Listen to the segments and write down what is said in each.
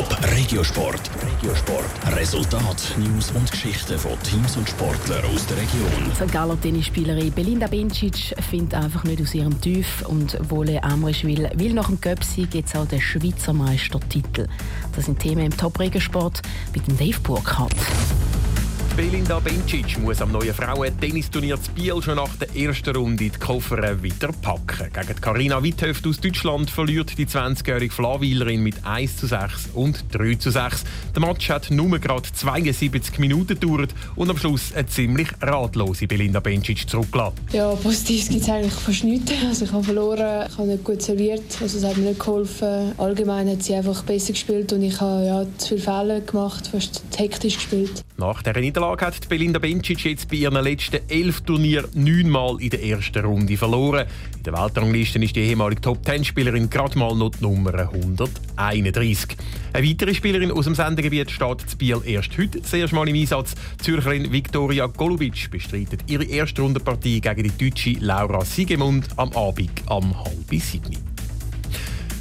Top Regiosport. Regiosport. Resultat, News und Geschichten von Teams und Sportlern aus der Region. St. Galler Tennisspielerin Belinda Bencic findet einfach nicht aus ihrem Tief und Wolle Amrischwil will nach dem Göpsieg jetzt auch den Schweizer Meistertitel. Das sind Themen im Top Regiosport mit dem Dave Burkhardt. Belinda Bencic muss am neuen Frauen-Tennisturnier zu Biel schon nach der ersten Runde die Koffer wieder packen. Gegen Karina Witthöft aus Deutschland verliert die 20-jährige Flawilerin mit 1 zu 6 und 3 zu 6. Der Match hat nur gerade 72 Minuten gedauert und am Schluss eine ziemlich ratlose Belinda Bencic zurückgelassen. Ja, Positives gibt es eigentlich fast nichts. Also ich habe verloren, ich habe nicht gut serviert, also es hat mir nicht geholfen. Allgemein hat sie einfach besser gespielt und ich habe ja, zu viele Fehler gemacht, fast hektisch gespielt. Nach dieser Niederlage hat Belinda Bencic jetzt bei ihren letzten elf Turnieren neunmal in der ersten Runde verloren. In der Weltrangliste ist die ehemalige Top-10-Spielerin gerade mal noch die Nummer 131. Eine weitere Spielerin aus dem Sendegebiet steht zu Biel erst heute zuerst mal im Einsatz. Zürcherin Viktoria Golubic bestreitet ihre erste Rundenpartie gegen die deutsche Laura Siegemund am Abend am halb sieben.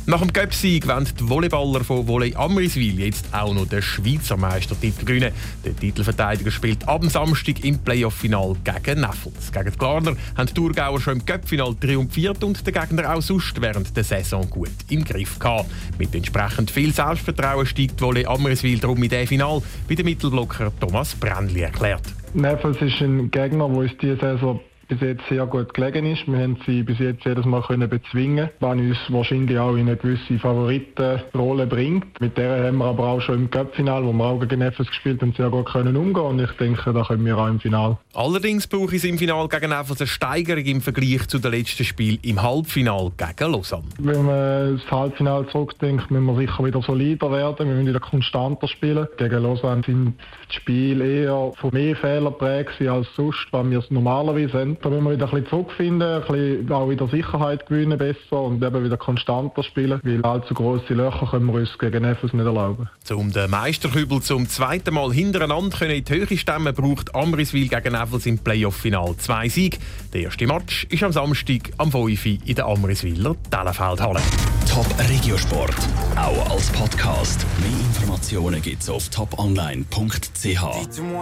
Nach dem Göpsieg wollen die Volleyballer von Volley Amriswil jetzt auch noch den Schweizer Meistertitel gewinnen. Der Titelverteidiger spielt am Samstag im Playoff-Final gegen Neffels. Gegen die Glarner haben die Thurgauer schon im Göppfinal triumphiert und den Gegner auch sonst während der Saison gut im Griff gehabt. Mit entsprechend viel Selbstvertrauen steigt Volley Amriswil darum in den Final, wie der Mittelblocker Thomas Brändli erklärt. Neffels ist ein Gegner, der uns diese Saison bis jetzt sehr gut gelegen ist. Wir haben sie bis jetzt jedes Mal können bezwingen, was uns wahrscheinlich auch in eine gewisse Favoritenrolle bringt. Mit der haben wir aber auch schon im Cup-Final, wo wir auch gegen FS gespielt haben, sehr gut können umgehen und ich denke, da können wir auch im Final. Allerdings brauche ich im Final gegen FS eine Steigerung im Vergleich zu dem letzten Spiel im Halbfinal gegen Lausanne. Wenn man das Halbfinale zurückdenkt, müssen wir sicher wieder solider werden, wir müssen wieder konstanter spielen. Gegen Lausanne sind die Spiele eher von mehr Fehlern geprägt als sonst, was wir es normalerweise haben. Da müssen wir wieder ein bisschen zurückfinden, ein bisschen auch wieder Sicherheit gewinnen besser und eben wieder konstanter spielen, weil allzu grosse Löcher können wir uns gegen FS nicht erlauben. Um den Meisterkübel zum zweiten Mal hintereinander in die Höhe stemmen, braucht Amriswil gegen Nevels im Playoff-Final zwei Siege. Der erste Match ist am Samstag am 5 in der Amriswiler Tellenfeldhalle. Top Regiosport, auch als Podcast. Mehr Informationen gibt's auf toponline.ch.